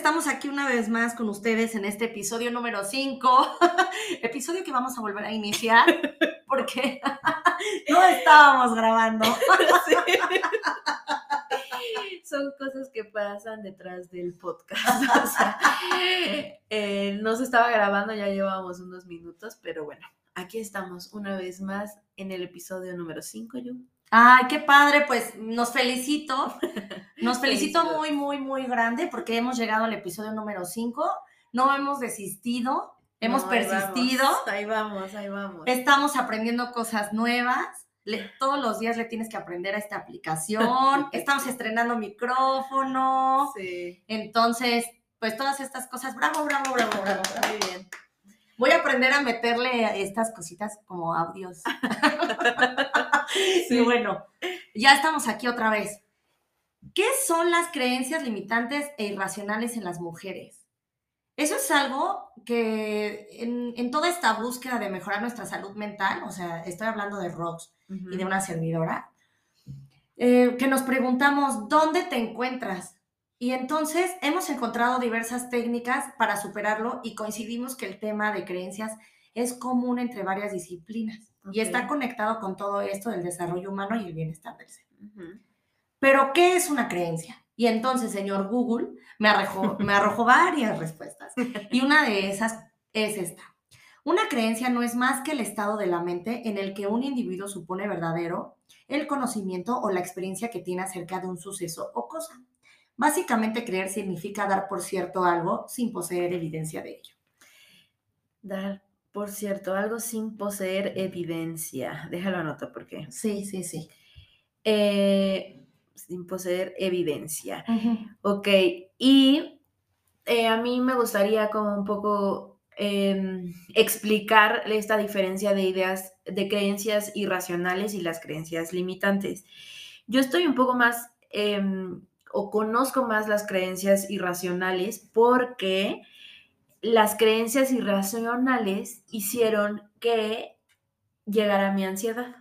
Estamos aquí una vez más con ustedes en este episodio número 5. episodio que vamos a volver a iniciar porque no estábamos grabando. Son cosas que pasan detrás del podcast. O sea, eh, no se estaba grabando, ya llevábamos unos minutos, pero bueno, aquí estamos una vez más en el episodio número 5, yo. Ay, qué padre, pues nos felicito. Nos felicito muy, muy, muy grande porque hemos llegado al episodio número 5. No hemos desistido, hemos No, ahí persistido. vamos, Ahí vamos, ahí vamos. Estamos aprendiendo cosas nuevas. Le- todos los días le tienes que aprender a esta aplicación. Estamos estrenando micrófono. Sí, Entonces, pues todas estas cosas. Bravo, bravo, bravo, bravo, bravo. muy bien. Voy a aprender a meterle estas cositas como audios. Y bueno, ya estamos aquí otra vez. ¿Qué son las creencias limitantes e irracionales en las mujeres? Eso es algo que en, en toda esta búsqueda de mejorar nuestra salud mental, o sea, estoy hablando de Rox y de una servidora, eh, que nos preguntamos, ¿dónde te encuentras? Y entonces hemos encontrado diversas técnicas para superarlo y coincidimos que el tema de creencias es común entre varias disciplinas y está conectado con todo esto del desarrollo humano y el bienestar del ser. Pero, ¿qué es una creencia? Y entonces, señor Google, me arrojó, me arrojó varias respuestas. Y una de esas es esta. Una creencia no es más que el estado de la mente en el que un individuo supone verdadero el conocimiento o la experiencia que tiene acerca de un suceso o cosa. Básicamente, creer significa dar por cierto algo sin poseer evidencia de ello. Dar, por cierto, algo sin poseer evidencia. Déjalo anoto porque. Sí, sí, sí. eh, sin poseer evidencia. Ok, y eh, a mí me gustaría como un poco em, explicar esta diferencia de ideas, de creencias irracionales y las creencias limitantes. Yo estoy un poco más, em, o conozco más las creencias irracionales porque las creencias irracionales hicieron que llegara mi ansiedad.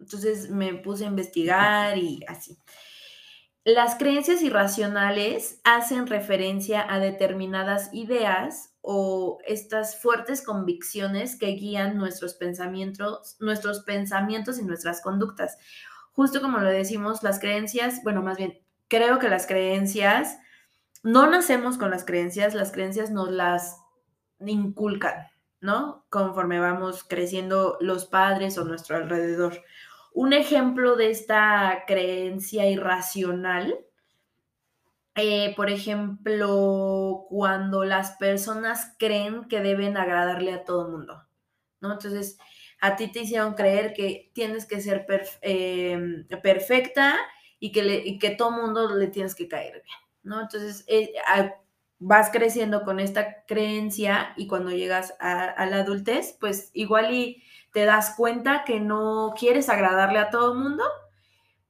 Entonces me puse a investigar y así. Las creencias irracionales hacen referencia a determinadas ideas o estas fuertes convicciones que guían nuestros pensamientos, nuestros pensamientos y nuestras conductas. Justo como lo decimos, las creencias, bueno, más bien, creo que las creencias, no nacemos con las creencias, las creencias nos las inculcan, ¿no? Conforme vamos creciendo los padres o nuestro alrededor. Un ejemplo de esta creencia irracional, eh, por ejemplo, cuando las personas creen que deben agradarle a todo el mundo, ¿no? Entonces, a ti te hicieron creer que tienes que ser eh, perfecta y que, le, y todo mundo le tienes que caer bien, ¿no? Entonces, eh, vas creciendo con esta creencia y cuando llegas a, a la adultez, pues igual y te das cuenta que no quieres agradarle a todo el mundo,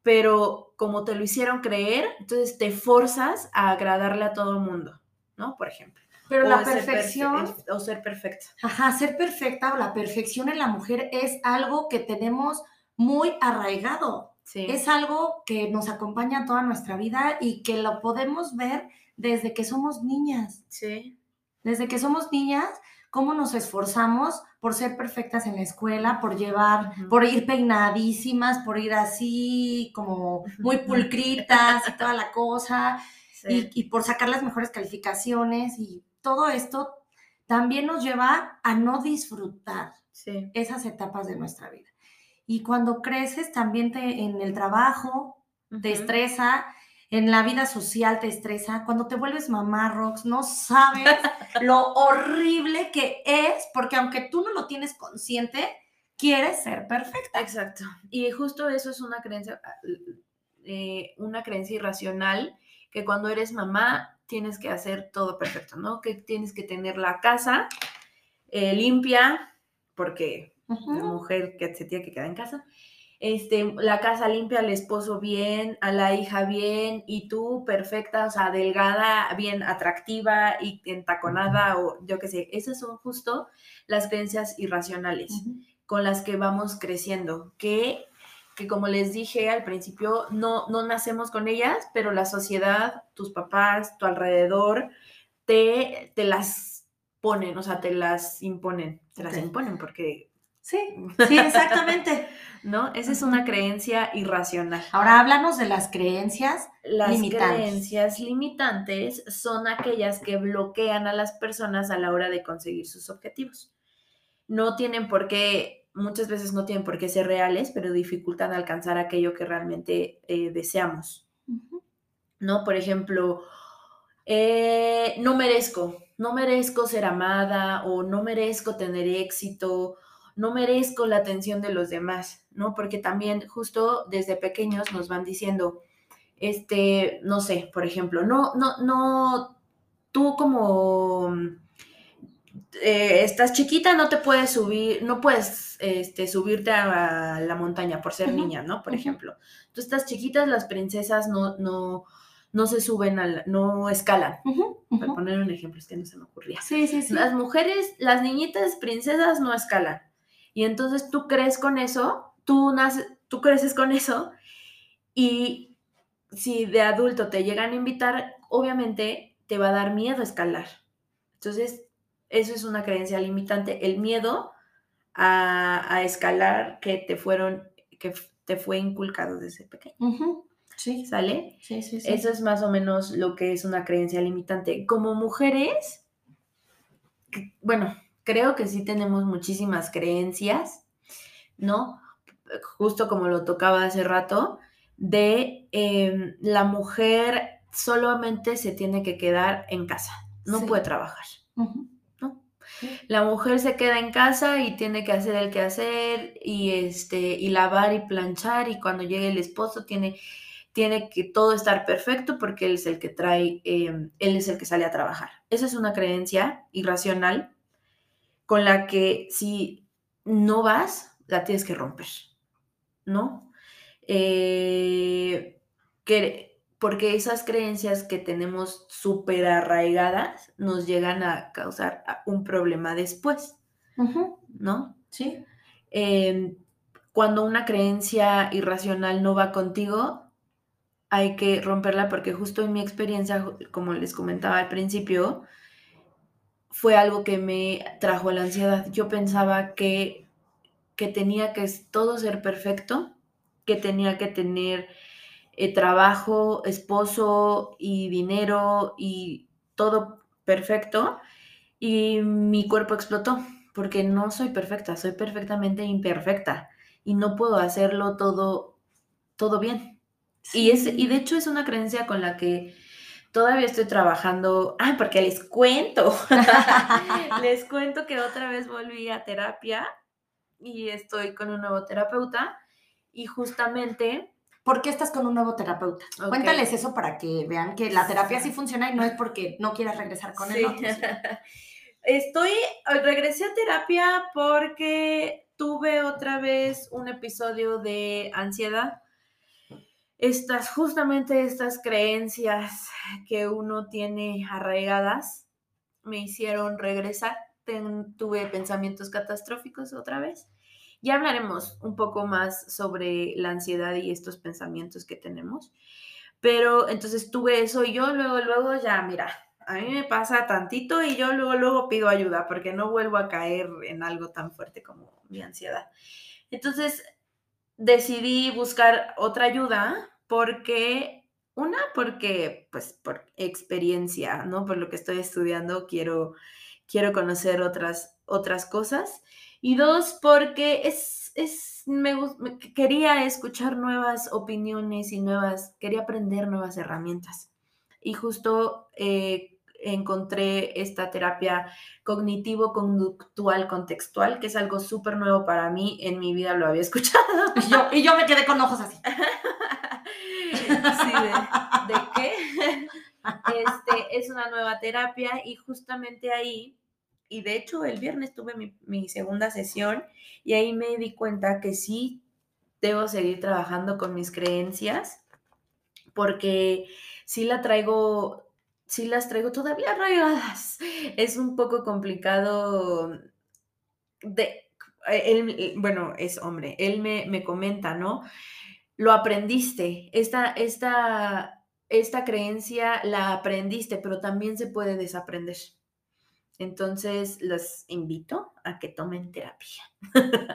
pero como te lo hicieron creer, entonces te forzas a agradarle a todo el mundo, ¿no? Por ejemplo. Pero O la ser perfe- perfección o ser perfecta. Ajá, ser perfecta o la perfección en la mujer es algo que tenemos muy arraigado. Sí. Es algo que nos acompaña toda nuestra vida y que lo podemos ver desde que somos niñas. sí. Desde que somos niñas, cómo nos esforzamos por ser perfectas en la escuela, por llevar, por ir peinadísimas, por ir así como muy pulcritas y toda la cosa sí. y, y por sacar las mejores calificaciones y todo esto también nos lleva a no disfrutar sí. esas etapas de nuestra vida. Y cuando creces también te, en el trabajo te Ujú. estresa, en la vida social te estresa, cuando te vuelves mamá, Rox, no sabes lo horrible que es, porque aunque tú no lo tienes consciente, quieres ser perfecta. Exacto. Y justo eso es una creencia, eh, una creencia irracional, que cuando eres mamá tienes que hacer todo perfecto, ¿no? Que tienes que tener la casa eh, limpia, porque la mujer que se tiene que quedar en casa, este, la casa limpia, al esposo bien, a la hija bien, y tú perfecta, o sea, delgada, bien atractiva y entaconada, o yo qué sé, esas son justo las creencias irracionales con las que vamos creciendo, que, que como les dije al principio, no, no nacemos con ellas, pero la sociedad, tus papás, tu alrededor, te, te las ponen, o sea, te las imponen, te las imponen porque Sí, sí, exactamente. ¿No? Esa es una creencia irracional. Ahora háblanos de las creencias las limitantes. creencias limitantes son aquellas que bloquean a las personas a la hora de conseguir sus objetivos. No tienen por qué, muchas veces no tienen por qué ser reales, pero dificultan alcanzar aquello que realmente eh, deseamos. ¿No? Por ejemplo, eh, no merezco, no merezco ser amada o no merezco tener éxito no merezco la atención de los demás, ¿no? Porque también justo desde pequeños nos van diciendo, este, no sé, por ejemplo, no, no, no, tú como eh, estás chiquita, no te puedes subir, no puedes este, subirte a la montaña por ser niña, ¿no? Por ejemplo, tú estás chiquitas, las princesas no, no, no se suben, al, no escalan. Para poner un ejemplo, es que no se me ocurría. Sí, sí, sí. Las mujeres, las niñitas princesas no escalan. Y entonces tú crees con eso, tú, naces, tú creces con eso y si de adulto te llegan a invitar, obviamente te va a dar miedo escalar. Entonces, eso es una creencia limitante, el miedo a, escalar que te fueron, que te fue inculcado desde pequeño. Sí. ¿Sale? Sí, sí, sí. Eso es más o menos lo que es una creencia limitante. Como mujeres, bueno, creo que sí tenemos muchísimas creencias, ¿no? Justo como lo tocaba hace rato, de em, la mujer solamente se tiene que quedar en casa, no puede trabajar. ¿no? La mujer se queda en casa y tiene que hacer el que hacer y este y lavar y planchar y cuando llegue el esposo tiene tiene que todo estar perfecto porque él es el que trae, em, él es el que sale a trabajar. Esa es una creencia irracional con la que si no vas, la tienes que romper, ¿no? Eh, que, porque esas creencias que tenemos súper arraigadas nos llegan a causar un problema después, ¿no? Sí. Em, cuando una creencia irracional no va contigo, hay que romperla porque justo en mi experiencia, como les comentaba al principio, fue algo que me trajo la ansiedad. Yo pensaba que, que tenía que todo ser perfecto, que tenía que tener eh, trabajo, esposo y dinero y todo perfecto. Y mi cuerpo explotó porque no soy perfecta, soy perfectamente imperfecta y no puedo hacerlo todo, todo bien. Y, es, y de hecho es una creencia con la que Todavía estoy trabajando, ah, porque les cuento, les cuento que otra vez volví a terapia y estoy con un nuevo terapeuta y justamente... ¿Por qué estás con un nuevo terapeuta? Cuéntales eso para que vean que la terapia sí funciona y no es porque no quieras regresar con él. Estoy, regresé a terapia porque tuve otra vez un episodio de ansiedad estas, justamente estas creencias que uno tiene arraigadas me hicieron regresar. tuve pensamientos catastróficos otra vez. Ya hablaremos un poco más sobre la ansiedad y estos pensamientos que tenemos. Pero entonces tuve eso y yo luego, luego ya, mira, a mí me pasa tantito y yo luego, luego pido ayuda porque no vuelvo a caer en algo tan fuerte como mi ansiedad. Entonces decidí buscar otra ayuda porque, una, porque, pues, por experiencia, ¿no? Por lo que estoy estudiando, quiero, quiero conocer otras, otras cosas. Y dos, porque es, es, me, quería escuchar nuevas opiniones y nuevas, quería aprender nuevas herramientas. Y justo eh, encontré esta terapia cognitivo-conductual contextual, que es algo súper nuevo para mí. En mi vida lo había escuchado. Y yo, y yo me quedé con ojos así. ¿De, qué? Este, es una nueva terapia y justamente ahí y de hecho el viernes tuve mi, mi segunda sesión y ahí me di cuenta que sí debo seguir trabajando con mis creencias porque sí la traigo, sí las traigo todavía arraigadas. Es un poco complicado de, él, bueno, es hombre, él me, me comenta, ¿no? Lo aprendiste, esta, esta, esta creencia la aprendiste, pero también se puede desaprender. Entonces, los invito a que tomen terapia.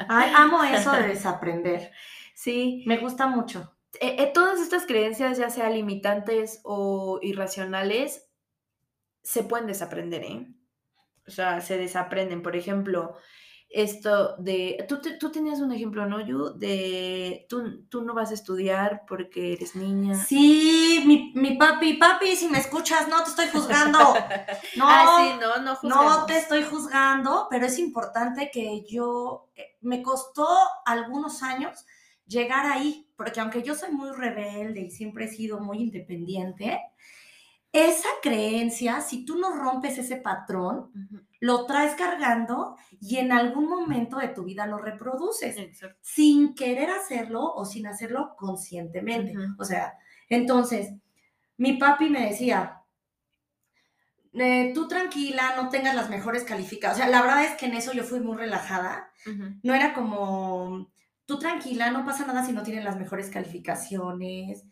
Ay, amo eso de desaprender. Sí. Me gusta mucho. Eh, eh, todas estas creencias, ya sea limitantes o irracionales, se pueden desaprender, ¿eh? O sea, se desaprenden. Por ejemplo, esto de, tú, tú tenías un ejemplo, ¿no, Yu? De, tú, tú no vas a estudiar porque eres niña. Sí, mi, mi papi, papi, si me escuchas, no te estoy juzgando. No, ah, sí, no, no No te estoy juzgando, pero es importante que yo, eh, me costó algunos años llegar ahí, porque aunque yo soy muy rebelde y siempre he sido muy independiente, esa creencia, si tú no rompes ese patrón, lo traes cargando y en algún momento de tu vida lo reproduces sin querer hacerlo o sin hacerlo conscientemente. O sea, entonces, mi papi me decía, eh, tú tranquila, no tengas las mejores calificaciones. O sea, la verdad es que en eso yo fui muy relajada. No era como, tú tranquila, no pasa nada si no tienen las mejores calificaciones.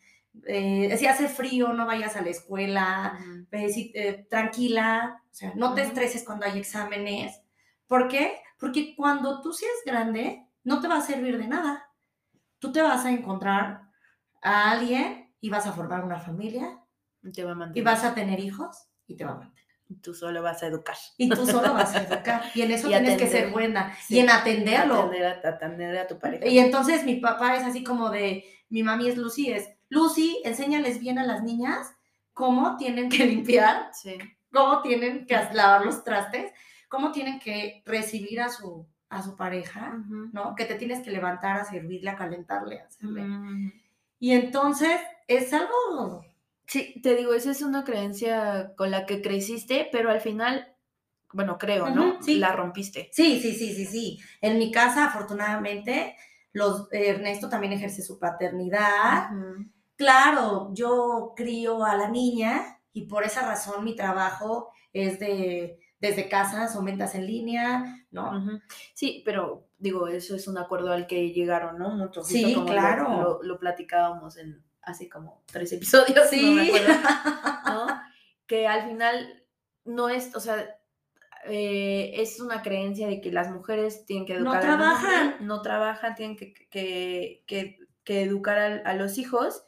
Eh, si hace frío, no vayas a la escuela, eh, tranquila, o sea, no te estreses cuando hay exámenes. ¿Por qué? Porque cuando tú seas grande, no te va a servir de nada. Tú te vas a encontrar a alguien y vas a formar una familia. Te va a y vas a tener hijos y te va a mantener. Tú solo vas a educar. Y tú solo vas a educar. Y en eso tienes que ser buena. y en atenderlo. Atender a, atender a tu pareja. Y entonces mi papá es así como de, mi mami es Lucy, es, Lucy, enséñales bien a las niñas cómo tienen que limpiar, cómo tienen que lavar los trastes, cómo tienen que recibir a su, a su pareja, ¿no? Que te tienes que levantar a servirle, a calentarle, a hacerle. Y entonces es algo Sí, te digo, esa es una creencia con la que creciste, pero al final, bueno, creo, ¿no? Sí. La rompiste. Sí, sí, sí, sí, sí. En mi casa, afortunadamente, los, Ernesto también ejerce su paternidad. Claro, yo crío a la niña y por esa razón mi trabajo es de desde casa, son ventas en línea, ¿no? Sí, pero digo, eso es un acuerdo al que llegaron, ¿no? Muchos. Sí, claro. lo platicábamos en, así como tres episodios, sí. no me acuerdo, ¿no? que al final no es, o sea, eh, es una creencia de que las mujeres tienen que educar no trabajan. no trabajan, tienen que, que, que, educar a, los hijos.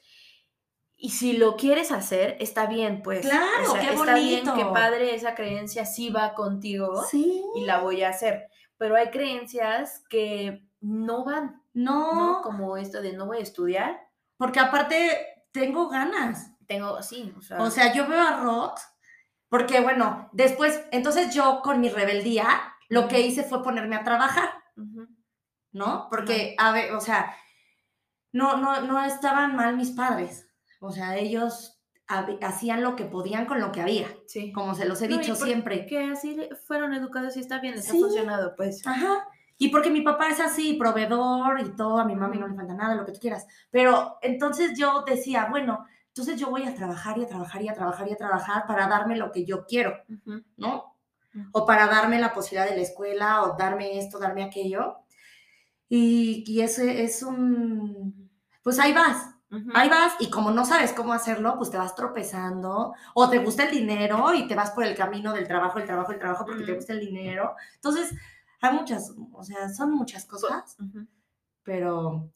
Y si lo quieres hacer, está bien, pues. Claro, qué está bien, que padre, esa creencia sí va contigo sí. y la voy a hacer. Pero hay creencias que no van. No. ¿no? Como esto de no voy a estudiar, porque aparte tengo ganas. Tengo, sí. O sea, o sea yo veo a Rox, porque bueno, después, entonces yo con mi rebeldía, lo que hice fue ponerme a trabajar, ¿no? Porque, a ver, o sea, no, no, no estaban mal mis padres. O sea, ellos hacían lo que podían con lo que había. Sí. Como se los he dicho siempre. Que así fueron educados y está bien, les ha funcionado, pues. Ajá. Y porque mi papá es así, proveedor y todo, a mi mami no le falta nada, lo que tú quieras. Pero entonces yo decía, bueno, entonces yo voy a trabajar y a trabajar y a trabajar y a trabajar para darme lo que yo quiero, ¿no? O para darme la posibilidad de la escuela o darme esto, darme aquello. Y, y ese es un... Pues ahí vas, Ahí vas y como no sabes cómo hacerlo, pues te vas tropezando o te gusta el dinero y te vas por el camino del trabajo, el trabajo, el trabajo porque te gusta el dinero. Entonces, hay muchas, o sea, son muchas cosas, pero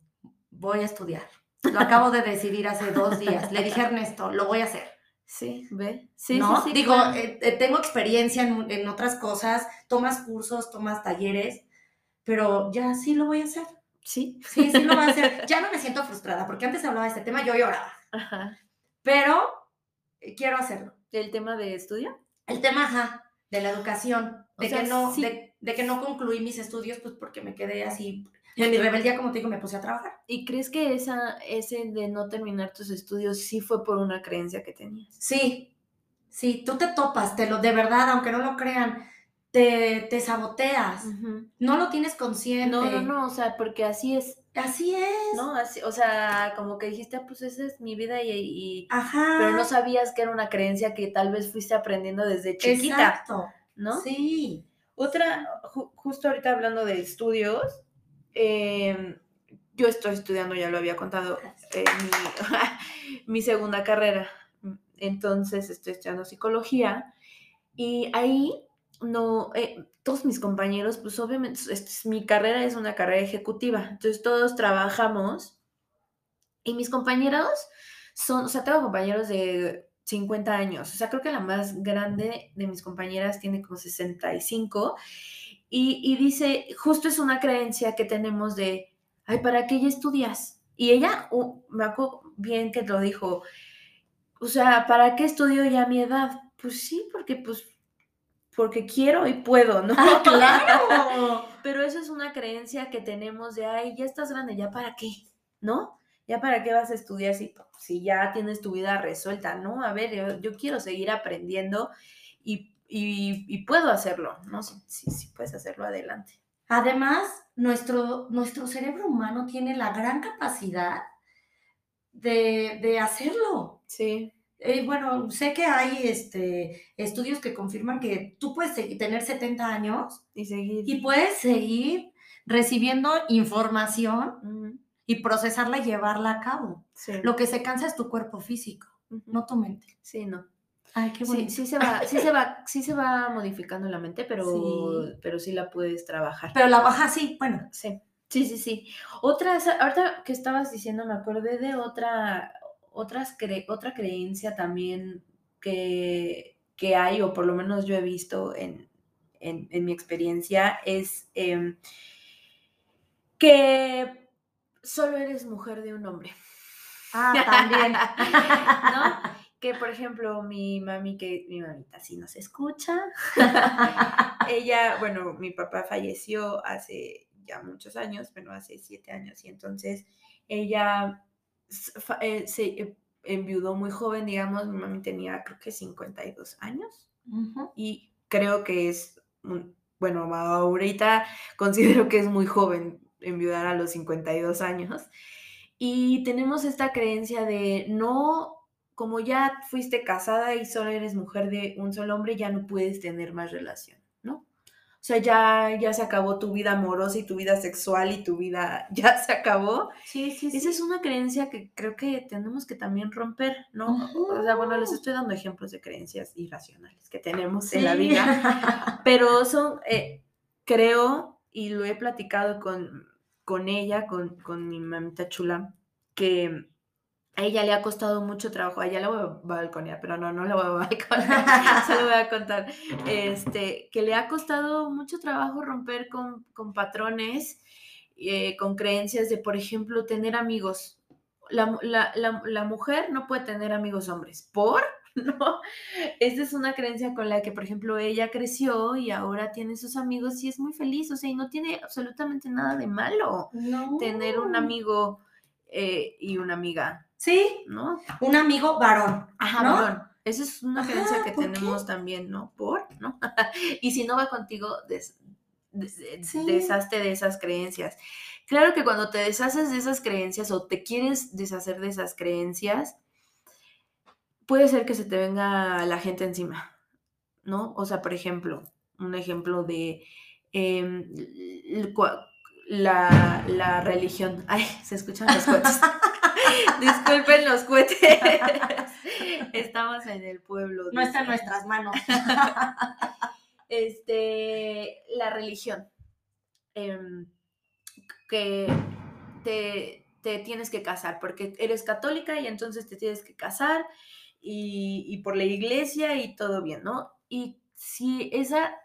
voy a estudiar. Lo acabo de decidir hace dos días. Le dije a Ernesto, lo voy a hacer. Sí, ve. Sí, ¿No? sí, Digo, eh, eh, tengo experiencia en, en, otras cosas, tomas cursos, tomas talleres, pero ya sí lo voy a hacer. Sí. Sí, sí lo voy a hacer. Ya no me siento frustrada, porque antes hablaba de este tema, yo lloraba. Ajá. Pero eh, quiero hacerlo. ¿El tema de estudio? El tema, ajá, de la educación, de que no, de que no concluí mis estudios, pues porque me quedé así. En mi rebeldía, como te digo, me puse a trabajar. ¿Y crees que esa, ese de no terminar tus estudios sí fue por una creencia que tenías? Sí, sí, tú te topas, te lo, de verdad, aunque no lo crean, te, te saboteas. No lo tienes consciente. No, no, no, o sea, porque así es. Así es. ¿No? Así, o sea, como que dijiste, ah, pues esa es mi vida y, Ajá. Pero no sabías que era una creencia que tal vez fuiste aprendiendo desde chiquita. Exacto. ¿No? Sí. Otra, justo ahorita hablando de estudios, em, yo estoy estudiando, ya lo había contado, eh, mi, mi, segunda carrera. Entonces estoy estudiando psicología y ahí no, eh, todos mis compañeros, pues obviamente, mi carrera es una carrera ejecutiva, entonces todos trabajamos y mis compañeros son, o sea, tengo compañeros de 50 años, o sea, creo que la más grande de mis compañeras tiene como 65 y, y dice, justo es una creencia que tenemos de, ay, ¿para qué ya estudias? Y ella, me acuerdo bien que lo dijo, o sea, ¿para qué estudio ya mi edad? Pues sí, porque pues porque quiero y puedo, ¿no? Ah, claro. Pero eso es una creencia que tenemos de, ay, ya estás grande, ¿ya para qué? ¿No? ¿Ya para qué vas a estudiar si, si ya tienes tu vida resuelta? No, a ver, yo, quiero seguir aprendiendo y, y, puedo hacerlo, ¿no? Si, si, puedes hacerlo, adelante. Además, nuestro, nuestro cerebro humano tiene la gran capacidad de, de hacerlo. Sí. Eh, bueno, sé que hay este, estudios que confirman que tú puedes tener 70 años y seguir. Y puedes seguir recibiendo información y procesarla y llevarla a cabo. Lo que se cansa es tu cuerpo físico, no tu mente. Sí, no. Ay, qué bueno. Sí, se va, sí se va, sí se va modificando la mente, pero sí. pero sí la puedes trabajar. Pero la baja sí, bueno. Sí. Sí, sí, sí. Otra, ahorita que estabas diciendo, me acordé de otra, otras otra creencia también que, hay, o por lo menos yo he visto en, mi experiencia, es em, que solo eres mujer de un hombre. Ah, también. ¿No? Que por ejemplo, mi mami, que mi mamita sí nos escucha, ella, bueno, mi papá falleció hace ya muchos años, pero hace siete años, y entonces ella eh, se eh, enviudó muy joven, digamos, mi mami tenía creo que 52 años. Y creo que es, bueno, ahorita considero que es muy joven enviudar a los 52 años. Y tenemos esta creencia de no, como ya fuiste casada y solo eres mujer de un solo hombre, ya no puedes tener más relación. O sea, ya, ya se acabó tu vida amorosa y tu vida sexual y tu vida ya se acabó. Sí, sí, sí. Esa es una creencia que creo que tenemos que también romper, ¿no? O sea, bueno, les estoy dando ejemplos de creencias irracionales que tenemos en la vida, pero son, eh, creo, y lo he platicado con, con ella, con, con mi mamita chula, que a ella le ha costado mucho trabajo, a ella la voy a balconear, pero no, no la voy a balconear, se lo voy a contar, este, que le ha costado mucho trabajo romper con, patrones, eh, con creencias de, por ejemplo, tener amigos. La, la, mujer no puede tener amigos hombres, ¿por? ¿no? Esta es una creencia con la que, por ejemplo, ella creció y ahora tiene sus amigos y es muy feliz, o sea, y no tiene absolutamente nada de malo tener un amigo eh, y una amiga Sí, ¿no? Un amigo varón. Ajá, varón. Esa es una creencia que tenemos también, ¿no? Por, ¿no? y si no va contigo, deshazte de esas creencias. Claro que cuando te deshaces de esas creencias o te quieres deshacer de esas creencias, puede ser que se te venga la gente encima, ¿no? O sea, por ejemplo, un ejemplo de em, la, la, religión. Ay, se escuchan los coches. Disculpen los cohetes. Estamos en el pueblo. No está en nuestras manos. Este, la religión. Em, que te, tienes que casar, porque eres católica y entonces te tienes que casar y, y por la iglesia y todo bien, ¿no? Y si esa,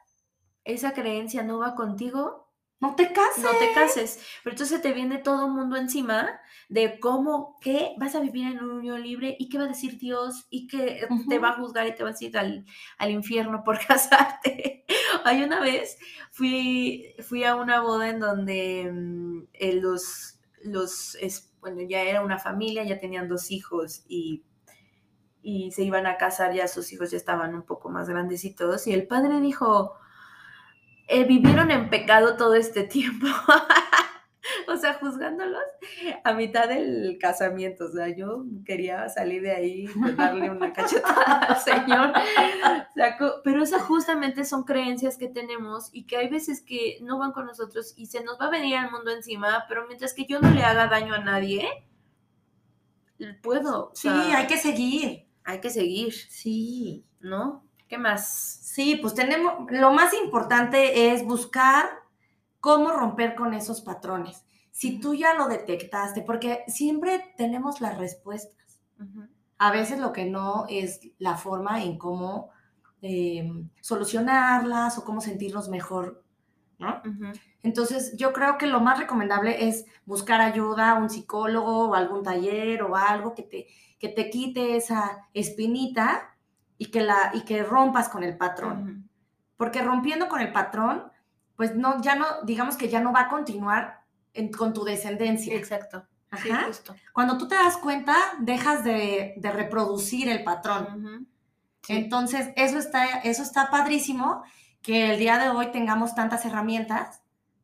esa creencia no va contigo, no te cases. No te cases. Pero entonces te viene todo el mundo encima de cómo, qué vas a vivir en un unión libre y qué va a decir Dios y que te va a juzgar y te va a decir al, infierno por casarte. Hay una vez fui, fui a una boda en donde mm, eh, los, los, bueno, ya era una familia, ya tenían dos hijos y, y se iban a casar, ya sus hijos ya estaban un poco más grandecitos y el padre dijo, eh, vivieron en pecado todo este tiempo. o sea, juzgándolos a mitad del casamiento. O sea, yo quería salir de ahí y darle una cachetada al Señor. pero esas justamente son creencias que tenemos y que hay veces que no van con nosotros y se nos va a venir al mundo encima, pero mientras que yo no le haga daño a nadie, puedo. sí, hay que seguir. Hay que seguir. Sí. ¿No? ¿Qué más? Sí, pues tenemos, lo más importante es buscar cómo romper con esos patrones. Si tú ya lo detectaste, porque siempre tenemos las respuestas. A veces lo que no es la forma en cómo em, solucionarlas o cómo sentirnos mejor, ¿no? Entonces, yo creo que lo más recomendable es buscar ayuda, un psicólogo o algún taller o algo que te, que te quite esa espinita y que, la, y que rompas con el patrón. Porque rompiendo con el patrón, pues no, ya no, digamos que ya no va a continuar con tu descendencia. Exacto. Ajá. Cuando tú te das cuenta, dejas de, reproducir el patrón. Entonces, eso está, eso está padrísimo que el día de hoy tengamos tantas herramientas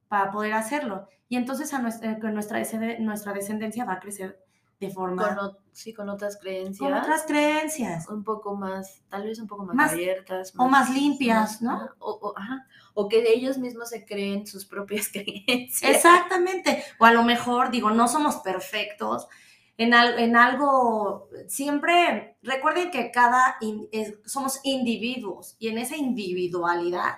para poder hacerlo. Y entonces a nuestra, nuestra, nuestra descendencia va a crecer de forma... Con, sí, con otras creencias. Con otras creencias. Un poco más, tal vez un poco más, abiertas. o más limpias, ¿no? O, ajá, o que ellos mismos se creen sus propias creencias. Exactamente. O a lo mejor, digo, no somos perfectos. En, en algo, siempre recuerden que cada, somos individuos y en esa individualidad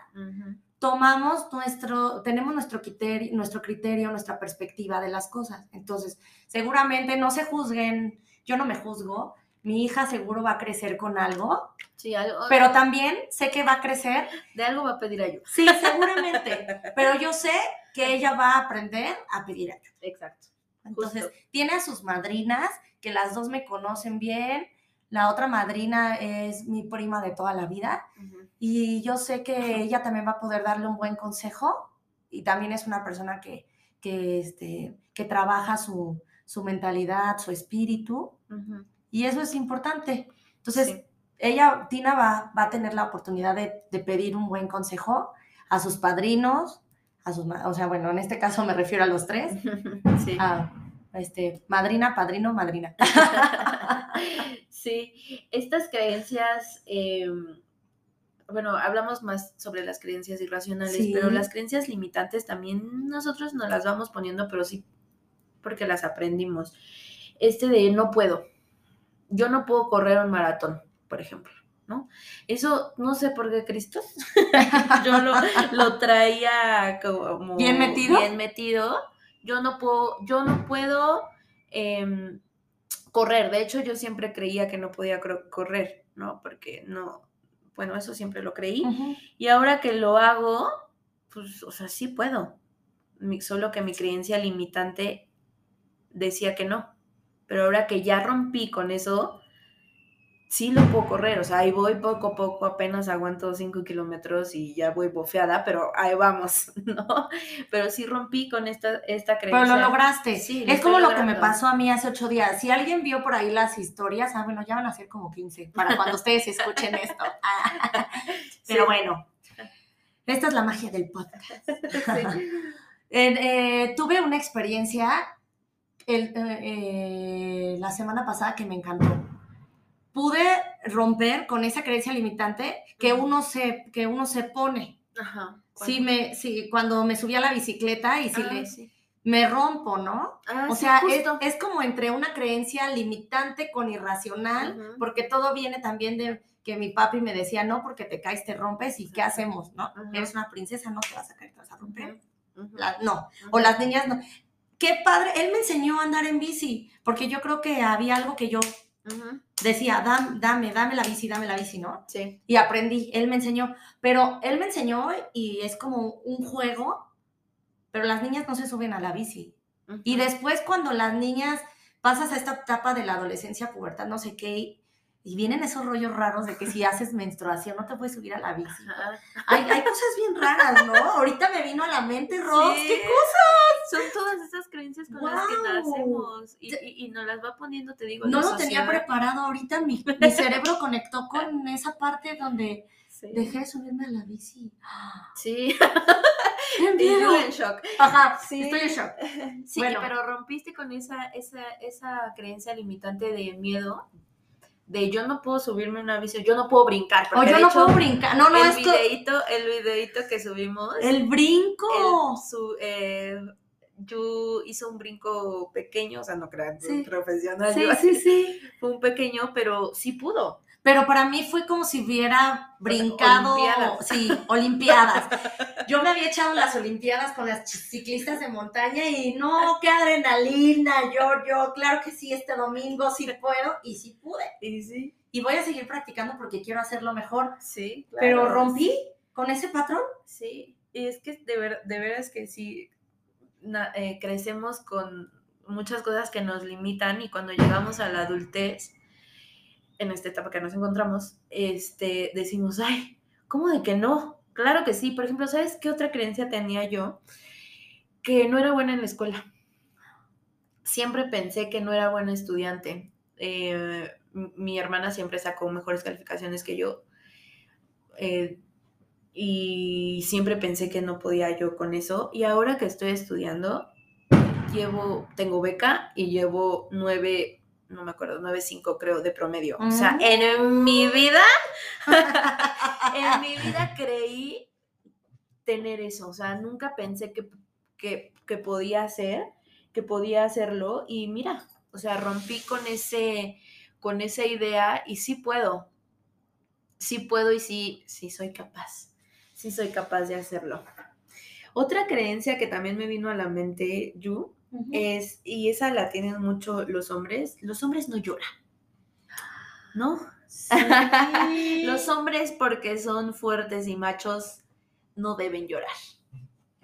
tomamos nuestro, tenemos nuestro criterio, nuestro criterio, nuestra perspectiva de las cosas. Entonces, seguramente no se juzguen, yo no me juzgo, mi hija seguro va a crecer con algo. Sí, algo. Pero también sé que va a crecer. De algo va a pedir ayuda. Sí, seguramente. pero yo sé que ella va a aprender a pedir ayuda. Exacto. Entonces, tiene a sus madrinas, que las dos me conocen bien. La otra madrina es mi prima de toda la vida y yo sé que ella también va a poder darle un buen consejo y también es una persona que, que, este, que trabaja su, su mentalidad, su espíritu y eso es importante. Entonces, ella, Tina, va, va, a tener la oportunidad de, de, pedir un buen consejo a sus padrinos, a sus, o sea, bueno, en este caso me refiero a los tres, sí. a, este, madrina, padrino, madrina. sí, estas creencias... Eh, bueno, hablamos más sobre las creencias irracionales, pero las creencias limitantes también nosotros nos las vamos poniendo, pero sí porque las aprendimos. Este de no puedo. Yo no puedo correr un maratón, por ejemplo, ¿no? Eso no sé por qué Cristo. Yo lo, traía como bien metido. Bien metido. Yo no puedo, yo no puedo em, correr. De hecho, yo siempre creía que no podía correr, ¿no? Porque no, bueno, eso siempre lo creí. Y ahora que lo hago, pues, o sea, sí puedo. solo que mi creencia limitante decía que no. Pero ahora que ya rompí con eso, sí lo puedo correr, o sea, ahí voy poco a poco, apenas aguanto 5 kilómetros y ya voy bofeada, pero ahí vamos, ¿no? Pero sí rompí con esta, esta creencia. Pero lo lograste. Sí, es como lo que me pasó a mí hace ocho días. Si alguien vio por ahí las historias, ah, bueno, ya van a ser como 15 para cuando ustedes escuchen esto. pero bueno, esta es la magia del podcast. Eh, tuve una experiencia el, eh, eh, la semana pasada que me encantó pude romper con esa creencia limitante que uno se, que uno se pone. Ajá. Sí, me, sí, cuando me subí a la bicicleta y si ah, le, me rompo, ¿no? Ah, o sea, es, como entre una creencia limitante con irracional, porque todo viene también de que mi papi me decía, no, porque te caes, te rompes, ¿y qué hacemos? ¿No? Eres una princesa, no te vas a caer, te vas a romper. no, o las niñas no. Qué padre, él me enseñó a andar en bici, porque yo creo que había algo que yo Decía, dame, dame, dame la bici, dame la bici, ¿no? Sí. Y aprendí, él me enseñó, pero él me enseñó y es como un juego, pero las niñas no se suben a la bici. Y después cuando las niñas pasas a esta etapa de la adolescencia, pubertad, no sé qué, y vienen esos rollos raros de que si haces menstruación no te puedes subir a la bici. Hay, hay, cosas bien raras, ¿no? Ahorita me vino a la mente, Ross, ¿qué cosas? Son todas esas creencias con las que nacemos y, y, nos las va poniendo, te digo. No lo tenía preparado, ahorita mi, mi cerebro conectó con esa parte donde dejé de subirme a la bici. Sí. ¡Qué Y miedo! en shock. Ajá, Sí. estoy en shock. Sí, Bueno. pero rompiste con esa, esa, esa creencia limitante de miedo, de yo no puedo subirme una bici, yo no puedo brincar. O porque yo no hecho, puedo brincar. No, no, el es que videíto, el videíto que subimos, el brinco. el- su, eh, Yu hizo un brinco pequeño, o sea, no crean, Sí. profesional, Sí, yo- sí, sí. fue un pequeño, pero sí pudo. Pero para mí fue como si hubiera brincado. Olimpiadas. Sí, Olimpiadas. Yo me había echado las Olimpiadas con las ciclistas de montaña y no, qué adrenalina. Yo, yo, claro que sí, este domingo sí puedo y sí pude. Y sí, Y voy a seguir practicando porque quiero hacerlo mejor. sí. Pero claro. rompí con ese patrón. Sí, y es que de, ver, de veras que sí, na- eh, crecemos con muchas cosas que nos limitan y cuando llegamos a la adultez, en esta etapa que nos encontramos, este, decimos, ay, ¿cómo de que no? Claro que sí. Por ejemplo, ¿sabes qué otra creencia tenía yo? Que no era buena en la escuela. Siempre pensé que no era buena estudiante. Eh, mi hermana siempre sacó mejores calificaciones que yo. Eh, y siempre pensé que no podía yo con eso. Y ahora que estoy estudiando, llevo, tengo beca y llevo nueve, no me acuerdo, nueve cinco creo de promedio. O sea, Mm. en mi vida, en mi vida creí tener eso. O sea, nunca pensé que, que, que podía hacer, que podía hacerlo. Y mira, o sea, rompí con ese, con esa idea y sí puedo. Sí puedo y sí, sí soy capaz. Sí soy capaz de hacerlo. Otra creencia que también me vino a la mente, Yu, es, y esa la tienen mucho los hombres, los hombres no lloran. ¿No? Sí. Los hombres porque son fuertes y machos no deben llorar.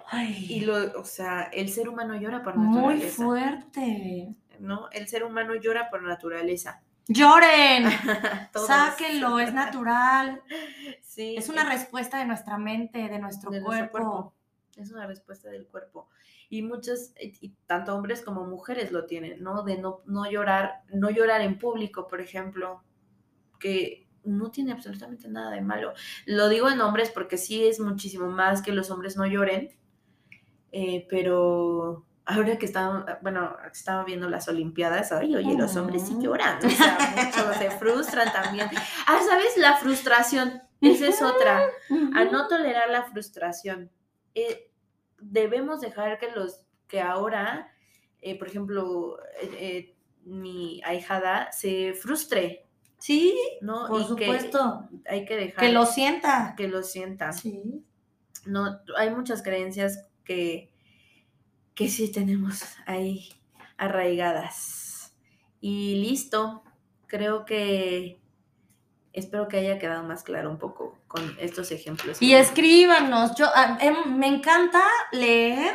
Ay, Y lo, o sea, el ser humano llora por muy naturaleza. fuerte. ¿No? El ser humano llora por naturaleza. Lloren. Sáquenlo, es natural. Sí, Es una respuesta de nuestra mente, de nuestro, de cuerpo. nuestro cuerpo. Es una respuesta del cuerpo. Y muchos, y y tanto hombres como mujeres lo tienen, ¿no? De no, no llorar, no llorar en público, por ejemplo, que no tiene absolutamente nada de malo. Lo digo en hombres porque sí es muchísimo más que los hombres no lloren, eh, pero ahora que estaba, bueno, estaba viendo las Olimpiadas, ay, oye, los hombres sí lloran, o sea, muchos se frustran también. Ah, ¿sabes? La frustración, esa es otra a no tolerar la frustración. Eh, debemos dejar que los que ahora, eh, por ejemplo, eh, eh, mi ahijada se frustre, Sí, ¿no? por Y que supuesto. hay que dejar Que lo sienta. que lo sienta. Sí. No, hay muchas creencias que, que sí tenemos ahí arraigadas. Y listo, creo que espero que haya quedado más claro un poco con estos ejemplos. Y escríbanos. Yo, ah, em, me encanta leer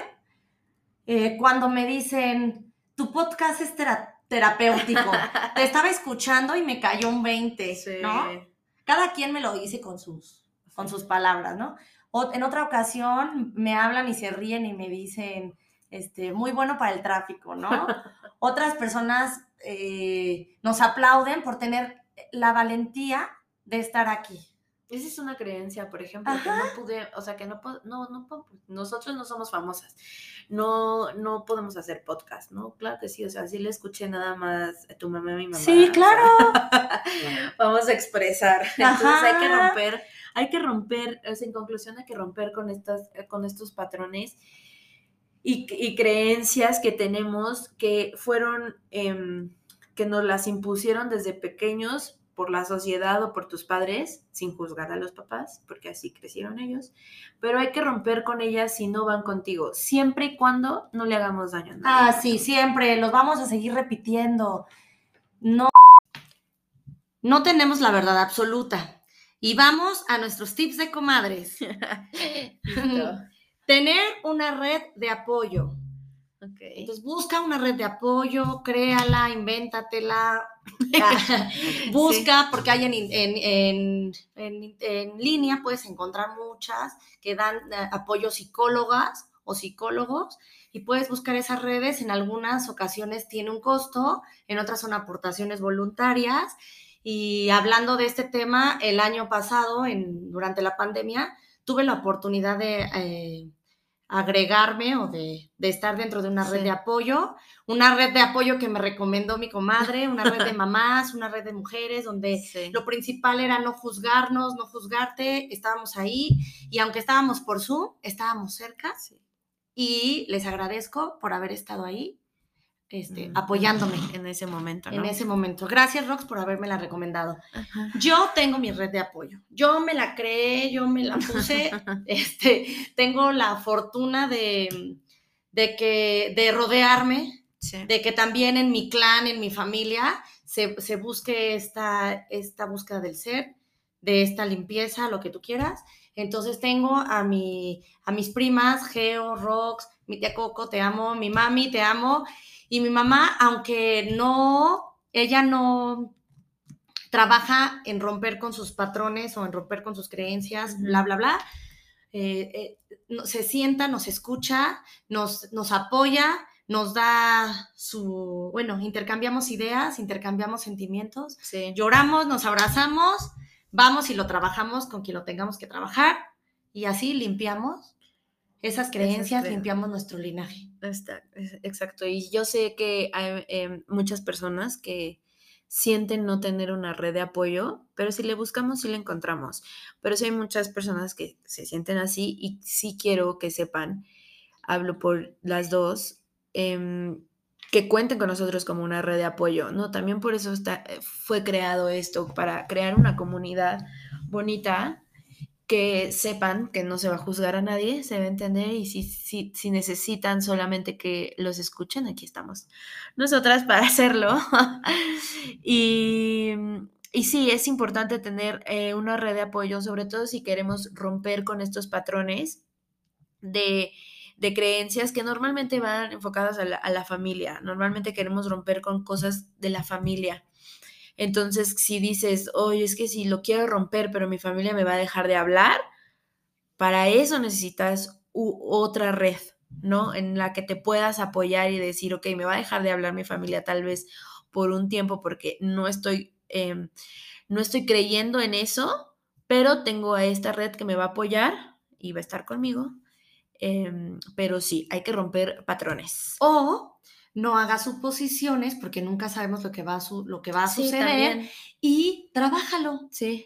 eh, cuando me dicen, tu podcast es tera- terapéutico. Te estaba escuchando y me cayó un 20, Sí. ¿no? Cada quien me lo dice con sus, con sus palabras, ¿no? O, en otra ocasión me hablan y se ríen y me dicen, este, muy bueno para el tráfico, ¿no? Otras personas eh, nos aplauden por tener la valentía de estar aquí. Esa es una creencia, por ejemplo, que no pude, o sea, que no, no, no, nosotros no somos famosas, no, no podemos hacer podcast, ¿no? Claro que sí, o sea, sí le escuché nada más a tu mamá y mi mamá. Sí, claro. vamos a expresar. Entonces hay que romper, hay que romper, o sea, en conclusión hay que romper con estas, con estos patrones y, y creencias que tenemos que fueron, em, que nos las impusieron desde pequeños por la sociedad o por tus padres, sin juzgar a los papás, porque así crecieron ellos, pero hay que romper con ellas si no van contigo, siempre y cuando no le hagamos daño a nadie. Ah, sí, siempre, los vamos a seguir repitiendo. No, no tenemos la verdad absoluta. Y vamos a nuestros tips de comadres. Tener una red de apoyo. Ok. Entonces busca una red de apoyo, créala, invéntatela, busca, porque hay en, en, en, en- en línea, puedes encontrar muchas que dan eh, apoyo psicólogas o psicólogos y puedes buscar esas redes. En algunas ocasiones tiene un costo, en otras son aportaciones voluntarias Y hablando de este tema, el año pasado, en, durante la pandemia, tuve la oportunidad de eh, agregarme o de, estar dentro de una red de apoyo, una red de apoyo que me recomendó mi comadre, una red de mamás, una red de mujeres, donde lo principal era no juzgarnos, no juzgarte, estábamos ahí y aunque estábamos por Zoom, estábamos cerca y les agradezco por haber estado ahí este, apoyándome. En ese momento, En ese momento. Gracias, Rox, por haberme la recomendado. Yo tengo mi red de apoyo. Yo me la creé, yo me la puse. este, tengo la fortuna de, de, que, de rodearme, de que también en mi clan, en mi familia, se, se, busque esta, esta búsqueda del ser, de esta limpieza, lo que tú quieras. Entonces tengo a, mi, a mis primas, Geo, Rox, mi tía Coco, te amo, mi mami, te amo. Y mi mamá, aunque no, ella no trabaja en romper con sus patrones o en romper con sus creencias, bla, bla, bla, eh, eh, se sienta, nos escucha, nos, nos apoya, nos da su, bueno, intercambiamos ideas, intercambiamos sentimientos, lloramos, nos abrazamos, vamos y lo trabajamos con quien lo tengamos que trabajar y así limpiamos esas creencias, limpiamos nuestro linaje. exacto. Y yo sé que hay em, muchas personas que sienten no tener una red de apoyo, pero si le buscamos, sí la encontramos. Pero sí hay muchas personas que se sienten así y sí quiero que sepan, hablo por las dos, em, que cuenten con nosotros como una red de apoyo, ¿no? También por eso está, eh, fue creado esto, para crear una comunidad bonita que sepan que no se va a juzgar a nadie, se va a entender y si, si, si necesitan solamente que los escuchen, aquí estamos nosotras para hacerlo. y, y, sí, es importante tener eh, una red de apoyo, sobre todo si queremos romper con estos patrones de, de creencias que normalmente van enfocadas a la, a la familia. Normalmente queremos romper con cosas de la familia entonces, si dices, oye, es que si lo quiero romper, pero mi familia me va a dejar de hablar, para eso necesitas otra red, ¿no? En la que te puedas apoyar y decir, ok, me va a dejar de hablar mi familia tal vez por un tiempo porque no estoy, em, no estoy creyendo en eso, pero tengo a esta red que me va a apoyar y va a estar conmigo. Em, pero sí, hay que romper patrones. O no hagas suposiciones porque nunca sabemos lo que va a, lo que va a suceder y trabájalo. Sí.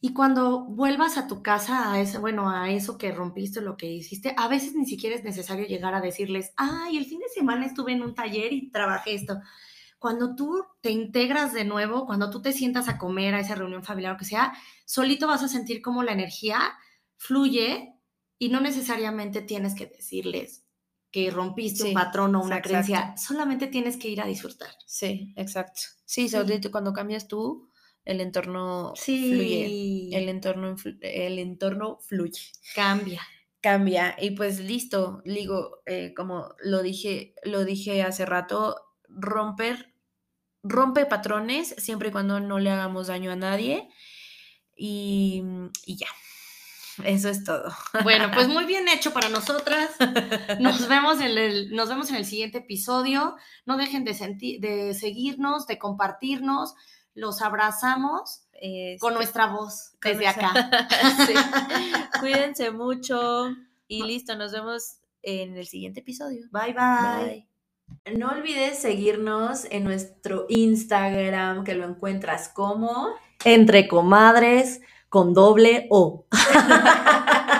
Y cuando vuelvas a tu casa, a eso, bueno, a eso que rompiste, lo que hiciste, a veces ni siquiera es necesario llegar a decirles, ay, el fin de semana estuve en un taller y trabajé esto. Cuando tú te integras de nuevo, cuando tú te sientas a comer a esa reunión familiar o que sea, solito vas a sentir como la energía fluye y no necesariamente tienes que decirles, que rompiste un patrón o una creencia, solamente tienes que ir a disfrutar. Sí, exacto. Sí, sí. cuando cambias tú, el entorno fluye. El entorno, el entorno fluye. Cambia. Cambia. Y pues listo, digo, eh, como lo dije, lo dije hace rato, romper, rompe patrones siempre y cuando no le hagamos daño a nadie. y ya. Eso es todo. Bueno, pues muy bien hecho para nosotras. Nos vemos en el, nos vemos en el siguiente episodio. No dejen de, de seguirnos, de compartirnos. Los abrazamos con nuestra voz desde acá. Cuídense mucho y listo, nos vemos en el siguiente episodio. bye. bye. No olvides seguirnos en nuestro Instagram, que lo encuentras como Entre Comadres con doble O.